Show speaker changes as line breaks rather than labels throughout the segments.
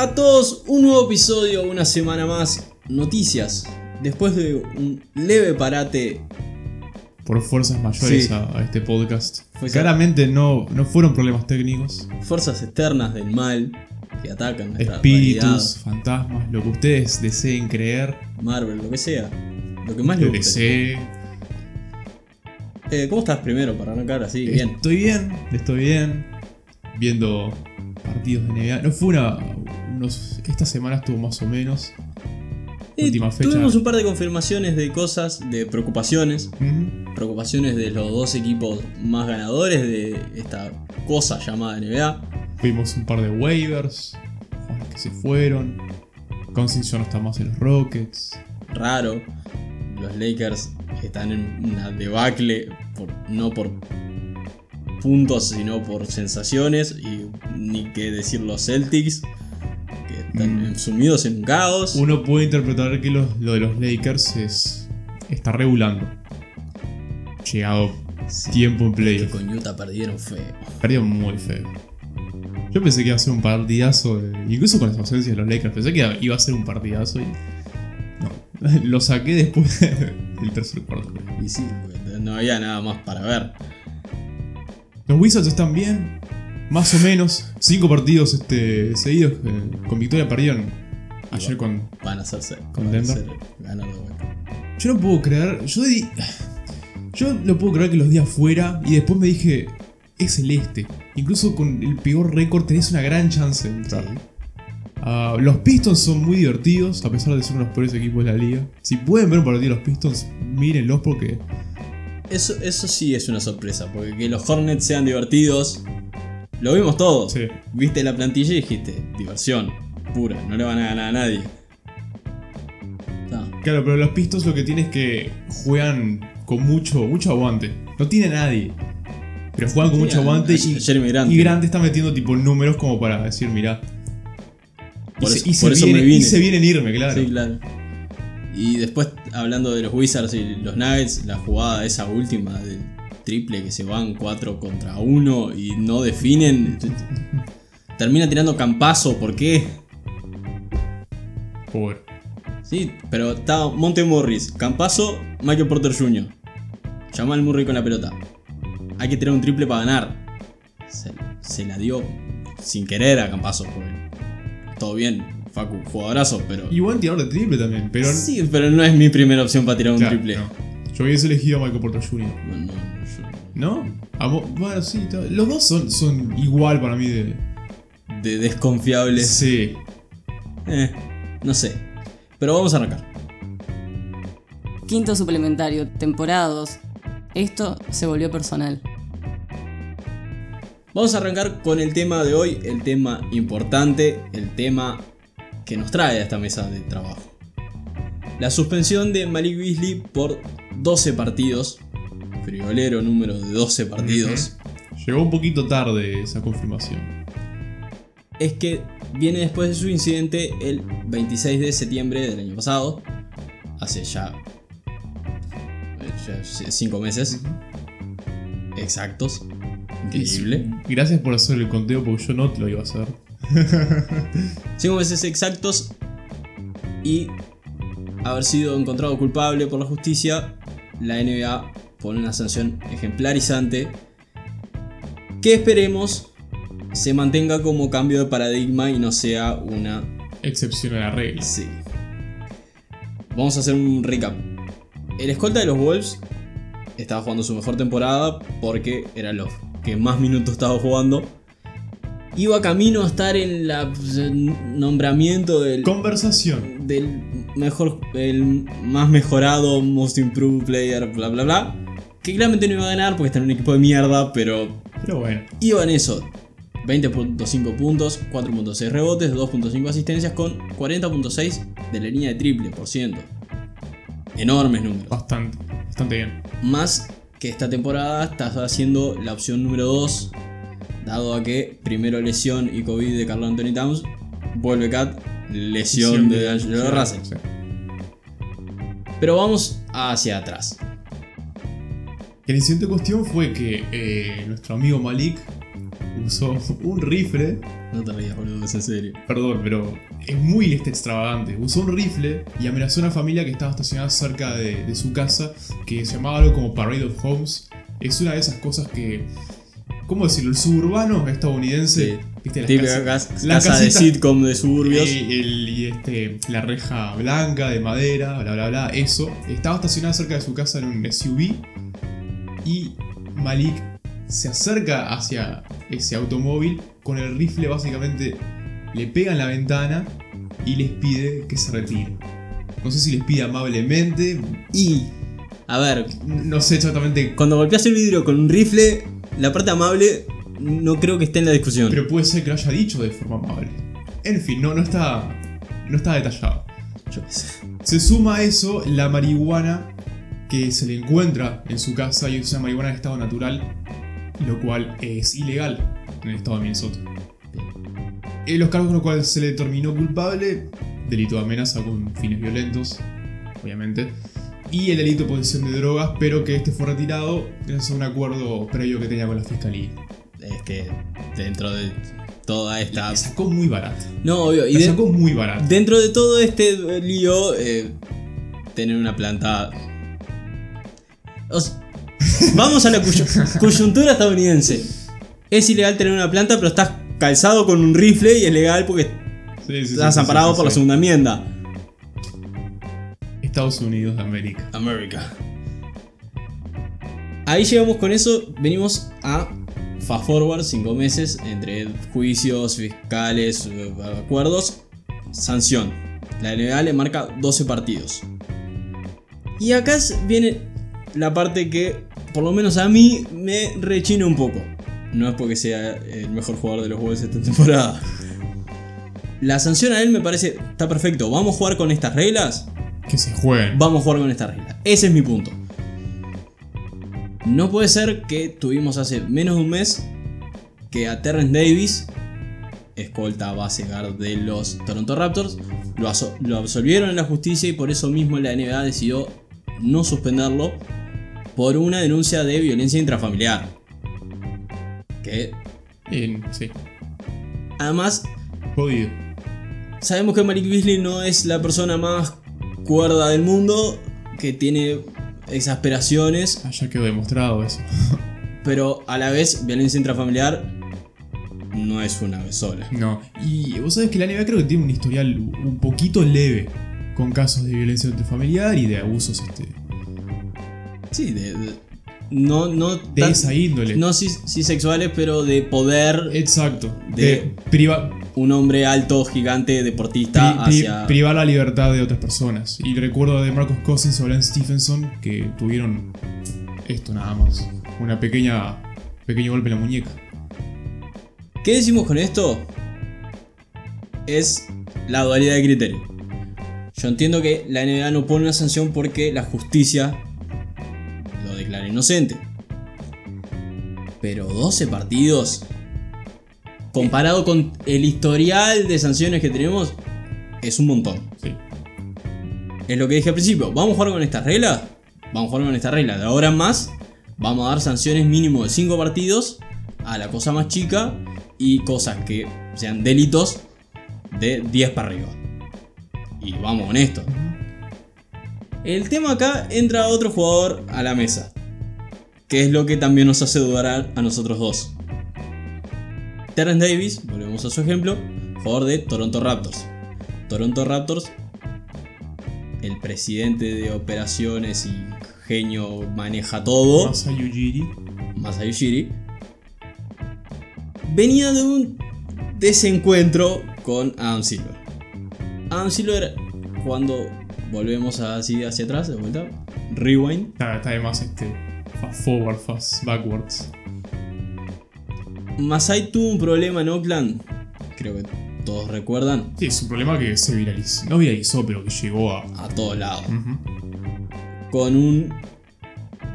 A todos, un nuevo episodio, una semana más. Noticias. Después de un leve parate.
Por fuerzas mayores
Sí.
a, a este podcast.
Fue
Claramente no, no fueron problemas técnicos.
Fuerzas externas del mal que atacan
Espíritus, fantasmas, lo que ustedes deseen creer.
Marvel, lo que sea. Lo que más les guste. Eh, ¿Cómo estás primero para arrancar así? Bien.
Estoy bien, estoy bien. Viendo partidos de NBA. No fue una. Esta semana estuvo más o menos.
Y
última fecha.
Tuvimos un par de confirmaciones de cosas, de preocupaciones. Preocupaciones de los dos equipos más ganadores de esta cosa llamada NBA.
Vimos un par de waivers. jugadores que se fueron. Cousins ya no está más en los Rockets.
raro. Los Lakers están en una debacle, por- no por puntos, sino por sensaciones. Y ni qué decir los Celtics, que están
Mm.
sumidos en un caos.
Uno puede interpretar que los- lo de los Lakers es. está regulando. Llegado
Sí,
tiempo en
que
playoff.
con Utah perdieron feo.
Perdió muy feo. Yo pensé que iba a ser un partidazo. de- incluso con las ausencias de los Lakers. Pensé que iba a ser un partidazo y. No. Lo saqué después del tercer cuarto.
Y sí, no había nada más para ver.
Los Wizards están bien. Más o menos. Cinco partidos este, seguidos. eh, con victoria perdieron. Ayer con.
Van a hacerse.
¿Con Denver?
ser ganar de vuelta.
Yo no puedo creer. Yo di- Yo no puedo creer que los di afuera y después me dije. Es el este. Incluso con el peor récord tenés una gran chance de entrar.
Sí.
Ah, los Pistons son muy divertidos, a pesar de ser uno de los peores equipos de la liga. Si pueden ver un partido de los Pistons, mírenlos porque
Eso, eso sí es una sorpresa, porque que los Hornets sean divertidos, lo vimos todos.
Sí.
Viste la plantilla y dijiste, diversión, pura, no le van a ganar a nadie. No,
Claro, pero los Pistons lo que tienen es que juegan con mucho, mucho aguante. No tiene nadie. Pero juegan con
Sí,
mucho aguante y,
Grant.
y Grant está metiendo tipo números como para decir, mirá.
Por
y
eso-
se, y se
por eso
viene,
me vine.
y se vienen irme, claro.
Sí, claro. Y después, hablando de los Wizards y los Nuggets, la jugada esa última del triple que se van 4 contra 1 y no definen. Termina tirando campazo, ¿por qué?
Pobre.
Sí, pero está Monte Morris, Campazo, Michael Porter Jr. Jamal Murray con la pelota. Hay que tirar un triple para ganar. Se, se la dio sin querer a Campazo. Todo bien, Facu, jugadorazo, pero.
Y buen tirador de triple también, pero.
Sí, pero no es mi primera opción para tirar un
Claro,
triple.
no. Yo hubiese elegido a Michael Porter Jr.
No, no, no,
bueno, sí, los dos son, son igual para mí de.
de desconfiables.
Sí.
Eh, no sé. Pero vamos a arrancar.
Quinto suplementario, temporada 2. Esto se volvió personal.
Vamos a arrancar con el tema de hoy, el tema importante, el tema que nos trae a esta mesa de trabajo. La suspensión de Malik Beasley por 12 partidos. Friolero número de 12 partidos.
Llegó un poquito tarde esa confirmación.
Es que viene después de su incidente el 26 de septiembre del año pasado. Hace ya. eh, ya 5 meses. Exactos. Increíble.
Gracias por hacer el conteo porque yo no te lo iba a hacer.
5 meses exactos y haber sido encontrado culpable por la justicia, la NBA pone una sanción ejemplarizante que esperemos se mantenga como cambio de paradigma y no sea una...
Excepción a la regla.
Sí. Vamos a hacer un recap. El escolta de los Wolves estaba jugando su mejor temporada porque era los que más minutos estaba jugando. Iba camino a estar en la el nombramiento del
Conversación.
del mejor, el más mejorado, most improved player, bla bla bla. Que claramente no iba a ganar porque está en un equipo de mierda, pero
Pero bueno.
iba en eso. 20.5 puntos, 4.6 rebotes, 2.5 asistencias con 40.6 de la línea de triple por ciento. Enormes números.
Bastante. Bastante bien.
Más que esta temporada está haciendo la opción número 2, dado a que primero lesión y COVID de Carl Anthony Towns, vuelve Cat, lesión de D'Angelo
sí,
Russell.
sí.
Pero vamos hacia atrás.
El incidente en cuestión fue que eh, nuestro amigo Malik usó un rifle
No te rías, boludo, es en serio.
Perdón, pero es muy este extravagante. Usó un rifle y amenazó a una familia que estaba estacionada cerca de, de su casa, que se llamaba algo como Parade of Homes. Es una de esas cosas que. ¿Cómo decirlo? El suburbano estadounidense.
Sí.
¿Viste? Las
Típica
casas-
casa,
la
casa de sitcom de suburbios.
el- y este, la reja blanca de madera, bla bla bla, eso. Estaba estacionada cerca de su casa en un SUV y Malik se acerca hacia ese automóvil con el rifle básicamente le pega en la ventana y les pide que se retire. No sé si les pide amablemente,
Y, a ver,
no sé exactamente,
cuando golpeas el vidrio con un rifle, la parte amable no creo que esté en la discusión.
pero puede ser que lo haya dicho de forma amable. En fin, no, no está, no está detallado. Se suma a eso la marihuana que se le encuentra en su casa y una marihuana en estado natural, lo cual es ilegal en el estado de Minnesota. En los cargos con los cuales se le determinó culpable, delito de amenaza con fines violentos, obviamente, y el delito de posesión de drogas, pero que este fue retirado gracias a un acuerdo previo que tenía con la fiscalía.
Es que dentro de toda esta.
La sacó muy barata.
No, obvio. Y
La
de-
sacó muy barata.
dentro de todo este lío, eh, tener una planta. O sea, vamos a la coyu- coyuntura estadounidense. Es ilegal tener una planta, pero estás calzado con un rifle y es legal porque
Sí, sí, sí,
estás
sí,
amparado por la segunda enmienda.
Estados Unidos de América.
América. Ahí llegamos con eso, venimos a fast forward, 5 meses, entre juicios, fiscales, acuerdos, sanción. La NBA le marca 12 partidos. Y acá viene la parte que, por lo menos a mí, me rechina un poco. No es porque sea el mejor jugador de los Bulls esta temporada. La sanción a él me parece, está perfecto. ¿Vamos a jugar con estas reglas?
Que se jueguen.
Vamos a jugar con esta regla. Ese es mi punto. No puede ser que tuvimos hace menos de un mes que a Terrence Davis, escolta base guard de los Toronto Raptors, lo, lo absolvieron en la justicia y por eso mismo la NBA decidió no suspenderlo por una denuncia de violencia intrafamiliar. Que
sí.
además
Jodido.
Sabemos que Malik Beasley no es la persona más cuerda del mundo, que tiene exasperaciones,
Ah, ya quedó demostrado eso.
pero a la vez violencia intrafamiliar no es una vez sola.
No. Y vos sabés que la NBA creo que tiene un historial un poquito leve con casos de violencia intrafamiliar y de abusos este,
Sí, de, de- no, no,
de
tan-
esa índole.
no sí, sí sexuales, pero de poder
Exacto.
De-
De, priva-
un hombre alto, gigante, deportista
pri- pri-
hacia...
privar la libertad de otras personas. Y recuerdo de Marcos Cousins y Lance Stephenson que tuvieron esto nada más. Una pequeña pequeño golpe en la muñeca.
¿Qué decimos con esto? Es la dualidad de criterio. Yo entiendo que la NBA no pone una sanción porque la justicia inocente. Pero 12 partidos, comparado con el historial de sanciones que tenemos, es un montón.
Sí.
Es lo que dije al principio. ¿Vamos a jugar con estas reglas? Vamos a jugar con esta regla. De ahora en más, vamos a dar sanciones mínimo de 5 partidos a la cosa más chica y cosas que sean delitos de 10 para arriba. Y vamos con esto. El tema acá entra otro jugador a la mesa. Que es lo que también nos hace dudar a, nosotros dos. Terrence Davis, volvemos a su ejemplo, jugador de Toronto Raptors. Toronto Raptors, el presidente de operaciones y genio maneja todo.
Masai Ujiri.
Masai Ujiri, venía de un desencuentro con Adam Silver. Adam Silver, cuando volvemos así hacia atrás, de vuelta, rewind,
Está, está además este. Forward, fast backwards.
Masai tuvo un problema en Oakland, creo que todos recuerdan,
Sí, es un problema que se viralizó. No viralizó, pero que llegó a.
a todos lados, con un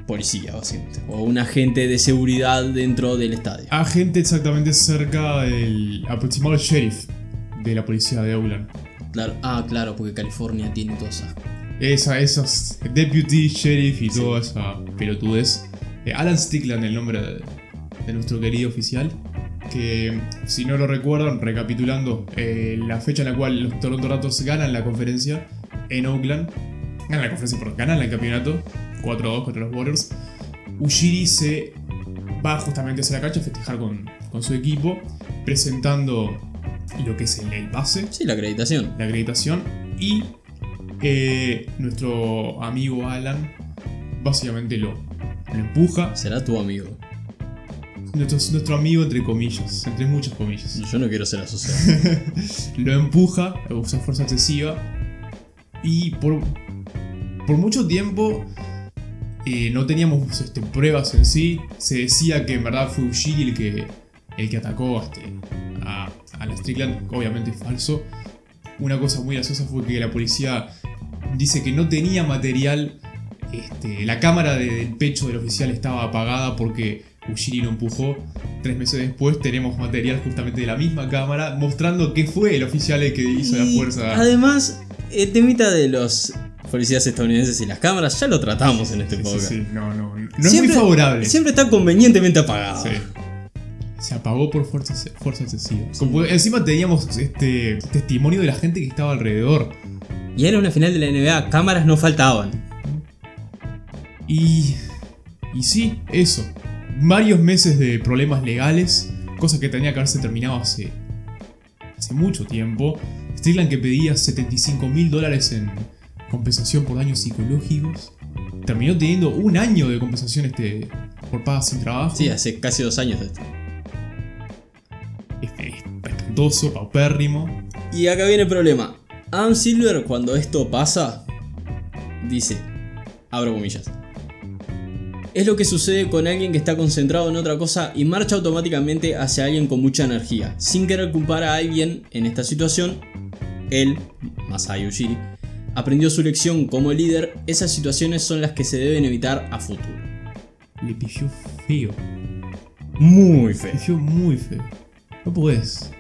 policía, básicamente, o un agente de seguridad dentro del estadio.
Agente exactamente cerca del aproximado sheriff de la policía de Oakland.
Claro, ah, claro, porque California tiene todas esas
Esa, esos deputy, sheriff y toda esa pelotudez. Eh, Alan Stickland, el nombre de, de nuestro querido oficial. que si no lo recuerdan, recapitulando, eh, la fecha en la cual los Toronto Raptors ganan la conferencia en Oakland, ganan la conferencia, pero ganan el campeonato 4-2 contra los Warriors, Ujiri se va justamente hacia la cancha a festejar con, con su equipo, presentando lo que es el, el pase,
Sí, la acreditación.
la acreditación, y eh, nuestro amigo Alan básicamente lo, lo empuja.
Será tu amigo.
Nuestro, nuestro amigo entre comillas, entre muchas comillas.
Yo no quiero ser asociado.
lo empuja, usa fuerza excesiva y por, por mucho tiempo eh, no teníamos este, pruebas en sí. Se decía que en verdad fue Ujiri el que, el que atacó este, a, a la Strickland, obviamente es falso. Una cosa muy graciosa fue que la policía dice que no tenía material. Este, la cámara de- del pecho del oficial estaba apagada porque Ujiri lo empujó. Tres meses después tenemos material justamente de la misma cámara mostrando que fue el oficial el que hizo la fuerza.
Además, el temita de los policías estadounidenses y las cámaras ya lo tratamos en este
Sí,
podcast.
sí, no, no, no es muy favorable.
Siempre está convenientemente apagado.
Sí. Se apagó por fuerza, fuerza excesiva. Como encima teníamos este testimonio de la gente que estaba alrededor.
Y era una final de la NBA, cámaras no faltaban.
Y. Y sí, eso. Varios meses de problemas legales, cosa que tenía que haberse terminado hace. hace mucho tiempo. Strickland que pedía 75 mil dólares en compensación por daños psicológicos. Terminó teniendo un año de compensación este, por pagas sin trabajo.
Sí, hace casi dos años de esto.
Es- es espantoso, paupérrimo.
Y acá viene el problema. Adam Silver, cuando esto pasa, dice, abro comillas. Es lo que sucede con alguien que está concentrado en otra cosa y marcha automáticamente hacia alguien con mucha energía. Sin querer culpar a alguien en esta situación, él, Masai Ujiri, aprendió su lección como líder. Esas situaciones son las que se deben evitar a futuro.
Le pifió feo.
Muy feo.
Pifió muy feo. No podés.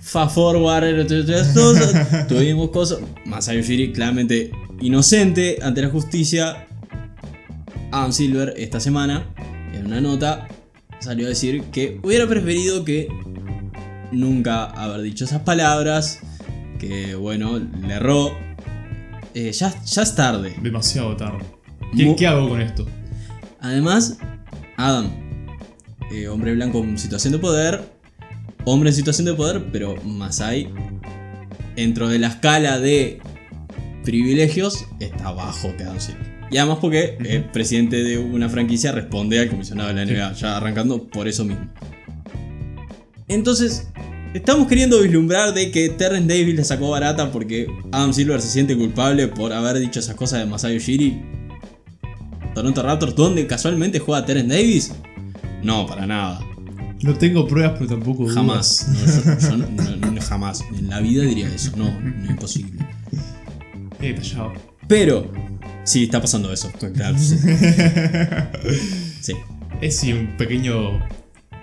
Fast forward, todas tuvimos cosas. Masai Ujiri claramente inocente ante la justicia. Adam Silver esta semana, en una nota, salió a decir que hubiera preferido que nunca haber dicho esas palabras. Que bueno, le erró. Eh, ya, ya es tarde.
Demasiado tarde. ¿Qué,
Mu-
qué hago con esto?
Además, Adam, eh, hombre blanco en situación de poder, hombre en situación de poder, pero Masai, dentro de la escala de privilegios, está bajo que Adam Silver. Y además porque el presidente de una franquicia responde al comisionado de la NBA, ya arrancando por eso mismo. Entonces, estamos queriendo vislumbrar de que Terrence Davis le sacó barata porque Adam Silver se siente culpable por haber dicho esas cosas de Masai Ujiri. Toronto Raptors, donde casualmente juega Terence Davis? No, para nada.
No tengo pruebas, pero tampoco dudas.
Jamás. No, yo- yo no- jamás. En la vida diría eso. No, no es imposible.
Qué detallado.
Pero, sí, está pasando eso. Claro, sí. Sí,
Es sí, un pequeño.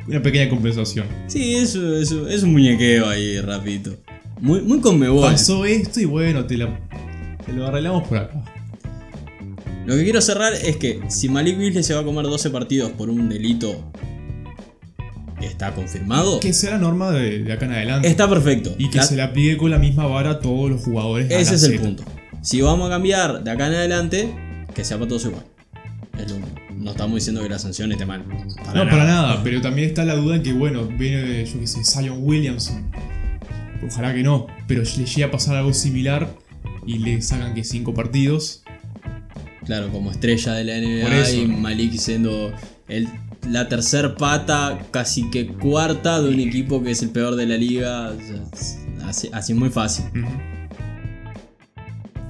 Una pequeña compensación.
Sí, eso, eso, es un muñequeo ahí, rapidito. Muy, muy conmebol.
Pasó esto y bueno, te, la, te lo arreglamos por acá.
Lo que quiero cerrar es que si Malik Beasley se va a comer 12 partidos por un delito está confirmado,
Que sea la norma de, de acá en adelante.
está perfecto.
y que
La-
se le aplique con la misma vara a todos los jugadores.
Ese es el punto. Si vamos a cambiar de acá en adelante, que sea para todos igual. Es lo. No estamos diciendo que la sanción esté mal.
No, para nada, pero también está la duda en que, bueno, viene, yo qué sé, Zion Williamson. Ojalá que no, pero le llega a pasar algo similar y le sacan que cinco partidos.
Claro, como estrella de la NBA
eso.
y Malik siendo el, la tercer pata, casi que cuarta de un equipo que es el peor de la liga. Así, así es muy fácil.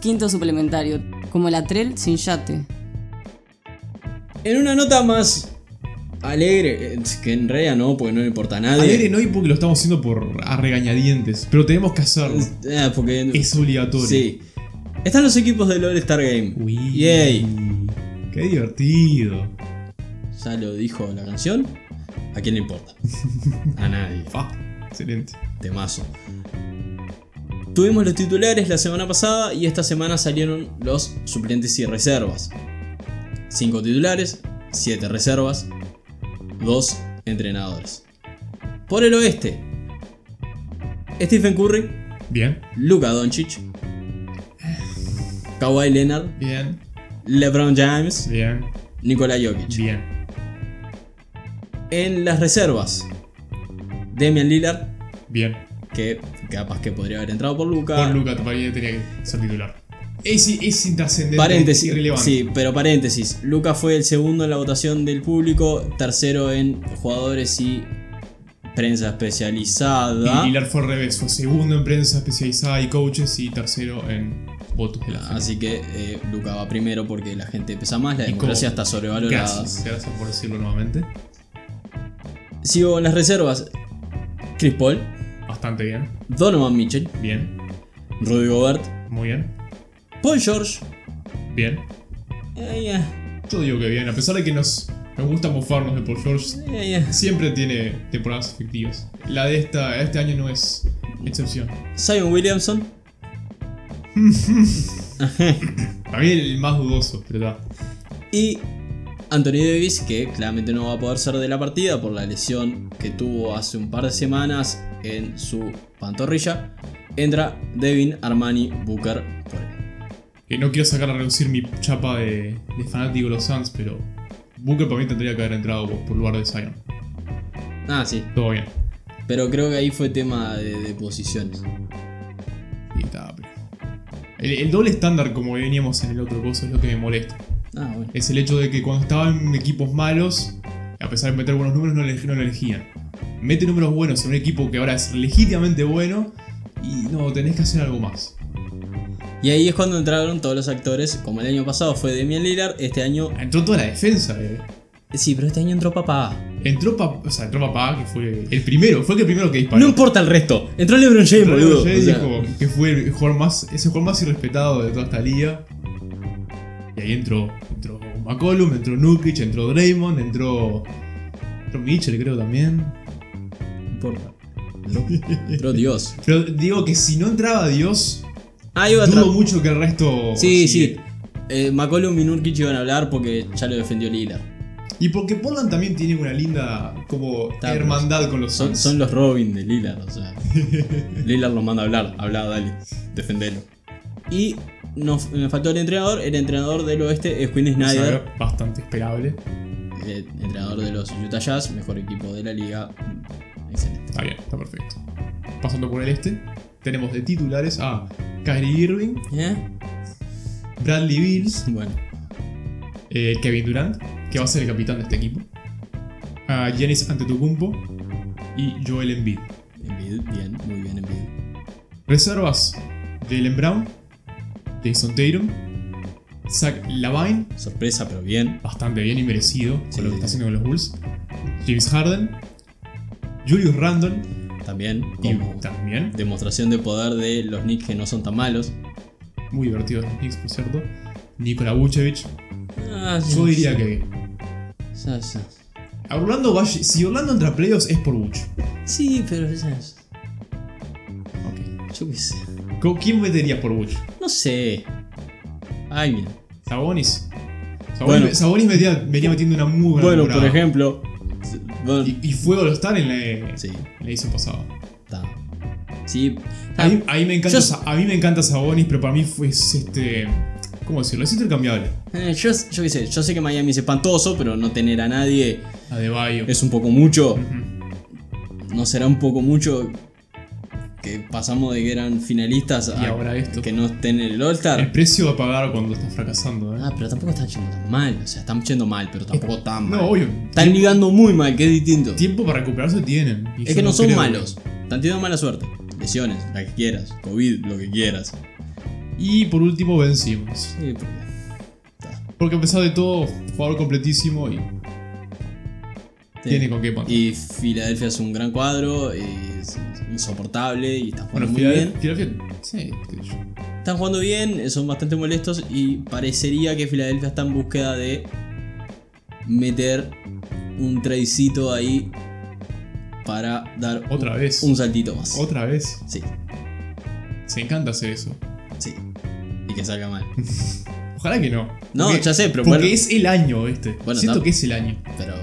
Quinto suplementario, como la Trell sin yate.
En una nota más alegre, que en realidad no, porque no le importa a nadie.
Alegre no y porque lo estamos haciendo por a regañadientes, pero tenemos que hacerlo.
Eh, porque
Es obligatorio.
Sí. Están los equipos del All-Star Game.
Uy,
Yay.
Qué divertido.
Ya lo dijo la canción. ¿A quién le importa? A nadie.
Fa, excelente.
Temazo. Tuvimos los titulares la semana pasada y esta semana salieron los suplentes y reservas. 5 titulares, 7 reservas, 2 entrenadores. Por el oeste, Stephen Curry,
Bien,
Luka Doncic, Kawhi Leonard,
bien,
LeBron James,
bien,
Nikola Jokic.
bien.
En las reservas, Damian Lillard,
Bien.
que capaz que podría haber entrado por Luka.
Con Luca mí tenía que ser titular. Es, es intrascendente.
Paréntesis,
irrelevante.
sí, pero paréntesis. Luca fue el segundo en la votación del público, tercero en jugadores y prensa especializada.
Y Lillard fue al revés, fue segundo en prensa especializada y coaches y tercero en votos de la gente.
Así que eh, Luca va primero porque la gente pesa más, la
Y
democracia
como-
está sobrevalorada.
Gracias, gracias por decirlo nuevamente.
Sigo en las reservas. Chris Paul,
Bastante bien,
Donovan Mitchell,
bien,
Rudy Gobert,
muy bien,
Paul George.
bien.
eh,
Yo digo que bien, a pesar de que nos, nos gusta mofarnos de Paul George,
eh,
siempre tiene temporadas efectivas. La de esta, este año no es excepción.
Zion Williamson,
Para mí el más dudoso, pero está.
Y Anthony Davis, que claramente no va a poder ser de la partida por la lesión que tuvo hace un par de semanas en su pantorrilla, entra Devin Armani Booker por él.
Que no quiero sacar a reducir mi chapa de, de fanático de los Suns, pero Booker para mí tendría que haber entrado por, por lugar de Zion.
Ah, sí,
Todo bien.
pero creo que ahí fue tema de, de posiciones.
Y está, pero- El, el doble estándar, como veníamos en el otro coso, es lo que me molesta.
Ah, bueno.
Es el hecho de que cuando estaban en equipos malos, a pesar de meter buenos números, no, le- no lo elegían. Mete números buenos en un equipo que ahora es legítimamente bueno y no, tenés que hacer algo más.
Y ahí es cuando entraron todos los actores, como el año pasado fue Damian Lillard, este año...
Entró toda la defensa. eh.
Sí, pero este año entró papá.
Entró, pa- o sea, entró papá, que fue el primero, fue el primero que disparó.
No importa el resto, entró LeBron James,
Entró
boludo.
LeBron
O sea,
James, dijo que fue el jugador más, ese jugador más irrespetado de toda esta liga. Y ahí entró, entró McCollum, entró Nukic, entró Draymond, entró, entró Mitchell creo también.
no importa. Entró Dios.
Pero digo que si no entraba Dios,
Ah, iba a
dudo mucho que el resto...
Sí,
sigue.
sí. Eh, McCollum y Nurkic iban a hablar porque ya lo defendió Lillard.
Y porque Portland también tiene una linda como
Está,
hermandad con los
Son, son los Robin de Lillard, o sea. Lillard los manda a hablar. Habla, dale. Defendelo. Y nos, me faltó el entrenador. El entrenador del oeste es Quinn Snyder.
Bastante esperable.
El entrenador de los Utah Jazz, mejor equipo de la liga. Excelente.
Está bien, está perfecto. Pasando por el este, tenemos de titulares a Kyrie Irving,
¿Eh?
Bradley Bills,
Bueno.
eh, Kevin Durant, que va a ser el capitán de este equipo, a Giannis Antetokounmpo y Joel Embiid.
Embiid, bien, muy bien Embiid.
Reservas, Jalen Brown, Jason Tatum, Zach Lavine,
Sorpresa, pero bien.
bastante bien y merecido
Sí.
con lo que está haciendo con los Bulls, James Harden, Julius Randle
También.
y también,
demostración de poder de los Knicks que no son tan malos.
muy divertido los Knicks por cierto, Nikola Vucevic.
Ah,
Yo diría que
Ya, ya.
Orlando va, si Orlando entra a playoffs es por Vuce.
Sí, pero ya.
Ok.
Yo qué sé.
¿Con ¿Quién meterías por Vuce?
No sé. Alguien.
Sabonis. Sabonis,
Bueno.
Sabonis venía, venía metiendo una muy buena
Bueno, por ejemplo. Bueno,
Y, y fue all Star en la,
sí,
la edición pasada.
está. Sí.
A mí, a mí me encanta,
Yo-
a mí me encanta Sabonis, pero para mí fue este. ¿Cómo decirlo? Es intercambiable.
Eh, yo, yo qué sé, yo sé que Miami es espantoso, pero no tener a nadie
A De Bayo.
es un poco mucho. No será un poco mucho que pasamos de que eran finalistas
Y
a
ahora esto.
que no estén en el
El
All-Star.
precio a pagar cuando estás fracasando, ¿eh?
Ah, pero tampoco están yendo tan mal. O sea, están yendo mal, pero tampoco tan mal.
no, obvio.
Están ligando muy mal, que es distinto.
Tiempo para recuperarse tienen.
Es que no son
creo-
malos. Están teniendo mala suerte. Lesiones, la que quieras. COVID, lo que quieras.
Y por último, Ben Simmons.
Sí, porque.
Porque a pesar de todo, jugador completísimo y
Sí.
tiene con qué poner.
Y Filadelfia es un gran cuadro, es insoportable y están
bueno,
jugando muy bien.
Filadelfia, sí.
Están jugando bien, son bastante molestos y parecería que Filadelfia está en búsqueda de meter un tradecito ahí para dar
Otra vez.
un saltito más.
Otra vez.
Sí,
Se encanta hacer eso.
sí. Y que salga mal.
Ojalá que no.
No,
Porque-
ya sé, pero
Porque
bueno.
es el año este.
Bueno,
Siento
está-
que es el año.
Pero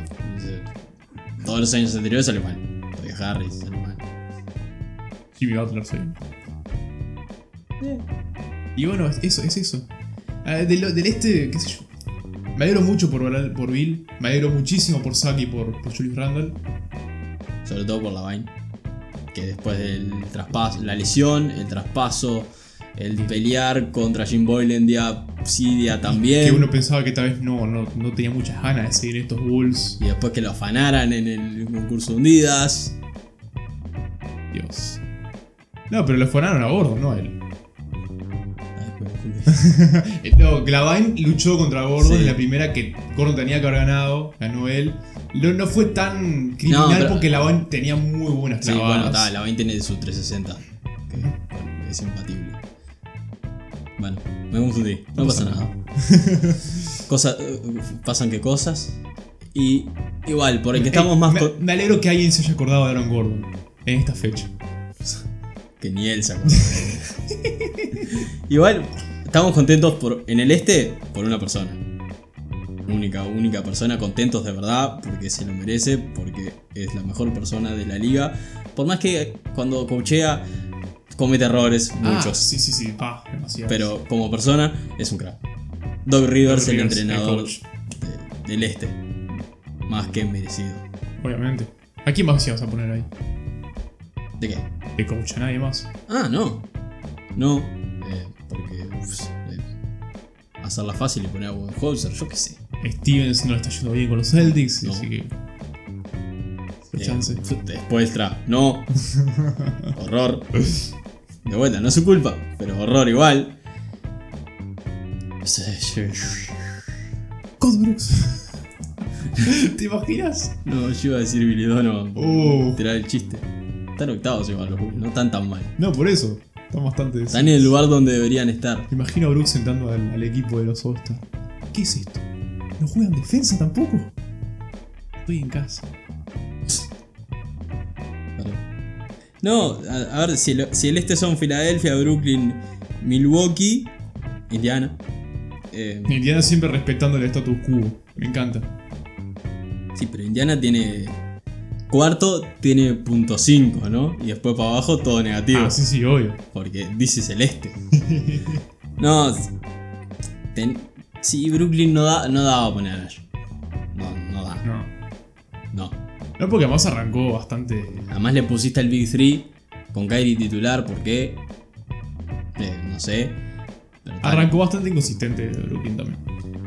todos los años anteriores sale mal. Porque Harris, hermano.
Jimmy Butler, sí. Y bueno, es eso, es eso. Ah, del, del este, qué sé yo. Me alegro mucho por, por Bill. Me alegro muchísimo por Zack y por, por Julius Randle.
Sobre todo por la Vine. Que después del traspaso, la lesión, el traspaso, el pelear contra Jim Boylan día sí, día también.
Que uno pensaba que tal vez no, no, no tenía muchas ganas de seguir estos Bulls.
Y después que lo afanaran en el concurso de hundidas.
Dios. No, pero lo fueron a Gordon, no a él. Eh, No, Glavine luchó contra Gordon
Sí.
en la primera que Gordon tenía que haber ganado, ganó él. No, no fue tan criminal
No, pero-
porque Glavine tenía muy buenas
Sí,
clavadas.
bueno, está, la 20 tiene su 360. Que bueno, es impatible. Bueno, me confundí. No, pasa nada. Cosas, eh, pasan que cosas. Y igual, por el que estamos
Eh,
más
me, me alegro que alguien se haya acordado de Aaron Gordon en esta fecha.
que ni él se acuerda. igual, estamos contentos por en el este por una persona. Única, única persona, contentos de verdad, porque se lo merece, porque es la mejor persona de la liga. Por más que cuando coachea comete errores, muchos.
Ah, sí, sí, sí. Ah, demasiado.
Pero como persona es un crack. Doug Rivers, el
Rivers,
entrenador de- del este. Más que merecido.
Obviamente. ¿A quién más ibas a poner ahí?
¿De qué?
De coach, a nadie más.
Ah, no. No. eh, porque uf, eh, hacerla fácil y poner a Holzer, yo qué sé.
Stevens no le está yendo bien con los Celtics,
No.
así que.
Eh,
chance.
Después tra. No. Horror. De vuelta, no es su culpa, pero horror igual.
Cody Brooks. ¿Te imaginas?
No, yo iba a decir Billy Donovan.
Oh.
Tirar el chiste. Están octavos igual los Bulls, no están tan mal.
No, por eso. Están bastante.
Están en el lugar donde deberían estar.
Me imagino a Brooks sentando al, al equipo de los All-Star. ¿Qué es esto? ¿No juegan defensa tampoco? Estoy en casa.
No, a, a ver, si, lo- si el este son Filadelfia, Brooklyn, Milwaukee, Indiana. Eh,
Indiana siempre respetando el status quo. Me encanta.
sí, pero Indiana tiene. Cuarto tiene punto 5, ¿no? Y después para abajo todo negativo.
Ah, sí, sí, obvio.
Porque dice celeste. no. ten- sí, Brooklyn no da, no daba a poner a. No, no da.
No.
No.
No, porque además arrancó bastante.
Además le pusiste al Big 3 con Kyrie titular porque. eh, no sé. pero.
Arrancó bastante inconsistente Brooklyn también.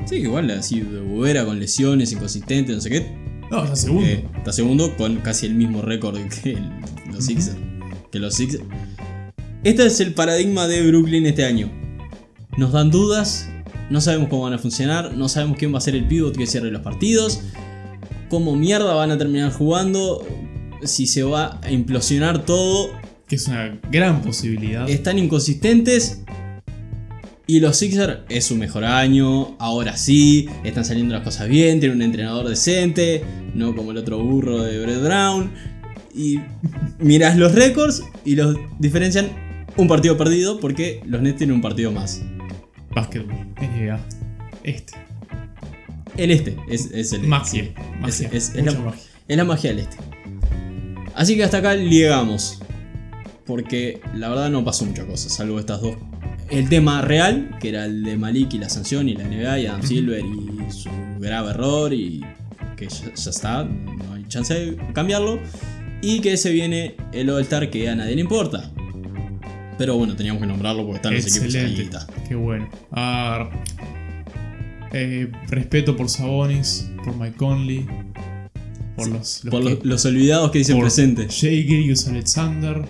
Sí, igual así de bobera con lesiones, inconsistente, no sé qué.
No, ya segundo.
Eh, está segundo con casi el mismo récord que el- los Sixers. Que los Sixers. Este es el paradigma de Brooklyn este año. Nos dan dudas, no sabemos cómo van a funcionar, no sabemos quién va a ser el pivot que cierre los partidos, cómo mierda van a terminar jugando, si se va a implosionar todo.
Que es una gran posibilidad.
Están inconsistentes. Y los Sixers es su mejor año, ahora sí, están saliendo las cosas bien, tienen un entrenador decente, no como el otro burro de Brett Brown. Y miras los récords y los diferencian un partido perdido porque los Nets tienen un partido más.
Básquetbol. NBA. Este.
El este es, es el
Magia.
sí,
Magia.
es, es- es
Mucha
la,
magia.
es la magia del este. Así que hasta acá llegamos. Porque la verdad no pasó mucha cosa, salvo estas dos. El tema real, que era el de Malik y la sanción y la NBA y Adam Silver y su grave error y que ya, ya está, no hay chance de cambiarlo. Y que se viene el All-Star que a nadie le importa. Pero bueno, teníamos que nombrarlo porque están los equipos ahí
Excelente. Qué bueno. Ah, eh, respeto por Sabonis, por Mike Conley, por los, los
Por
que-
los, los olvidados que dicen
por
presente.
Jay Gilgeous Alexander,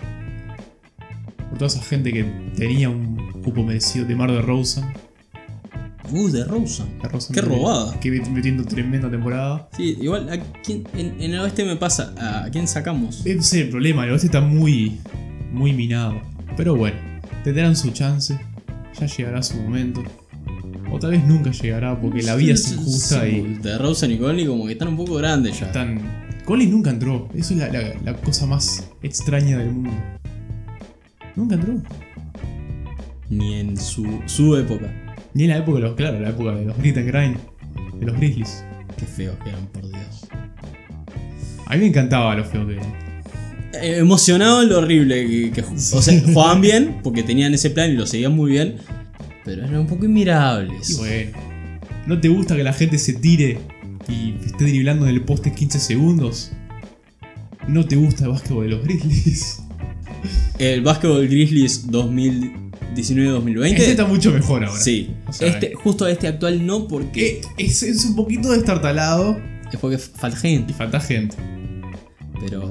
por toda esa gente que tenía un cupo merecido de Mar de Rosa.
Uh, de Rosa. Qué robada.
Que met- metiendo tremenda temporada.
Sí, igual ¿a quién- en, en el oeste me pasa. ¿A quién sacamos?
Ese es el problema, el oeste está muy, muy minado. Pero bueno, tendrán su chance. Ya llegará su momento. O tal vez nunca llegará porque la vida es injusta y
De Rosa y Conley como que están un poco grandes ya.
están. Conley nunca entró. Eso es la, la- la cosa más extraña del mundo. Nunca entró.
Ni en su, su época.
Ni en la época de los, claro, la época de los Grit and Grind, de los Grizzlies.
Qué feos que eran, por Dios.
A mí me encantaba lo feo que eran.
eh, emocionado lo horrible que, que- O sea, jugaban bien porque tenían ese plan y lo seguían muy bien, pero eran un poco inmirables.
Y bueno, ¿no te gusta que la gente se tire y esté driblando en el poste 15 segundos? ¿No te gusta el básquetbol de los Grizzlies?
El básquetbol Grizzlies 2019-2020.
Este está mucho mejor ahora.
Sí.
O sea,
este, justo este actual no porque
Eh, es, es un poquito destartalado
es porque falta gente.
y falta gente.
Pero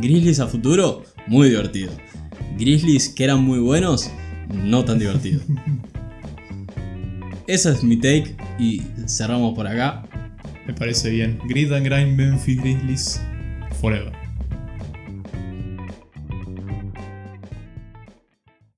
Grizzlies a futuro, muy divertido. Grizzlies que eran muy buenos, no tan divertido. Esa es mi take y cerramos por acá.
Me parece bien. Grid and Grind Memphis Grizzlies Forever.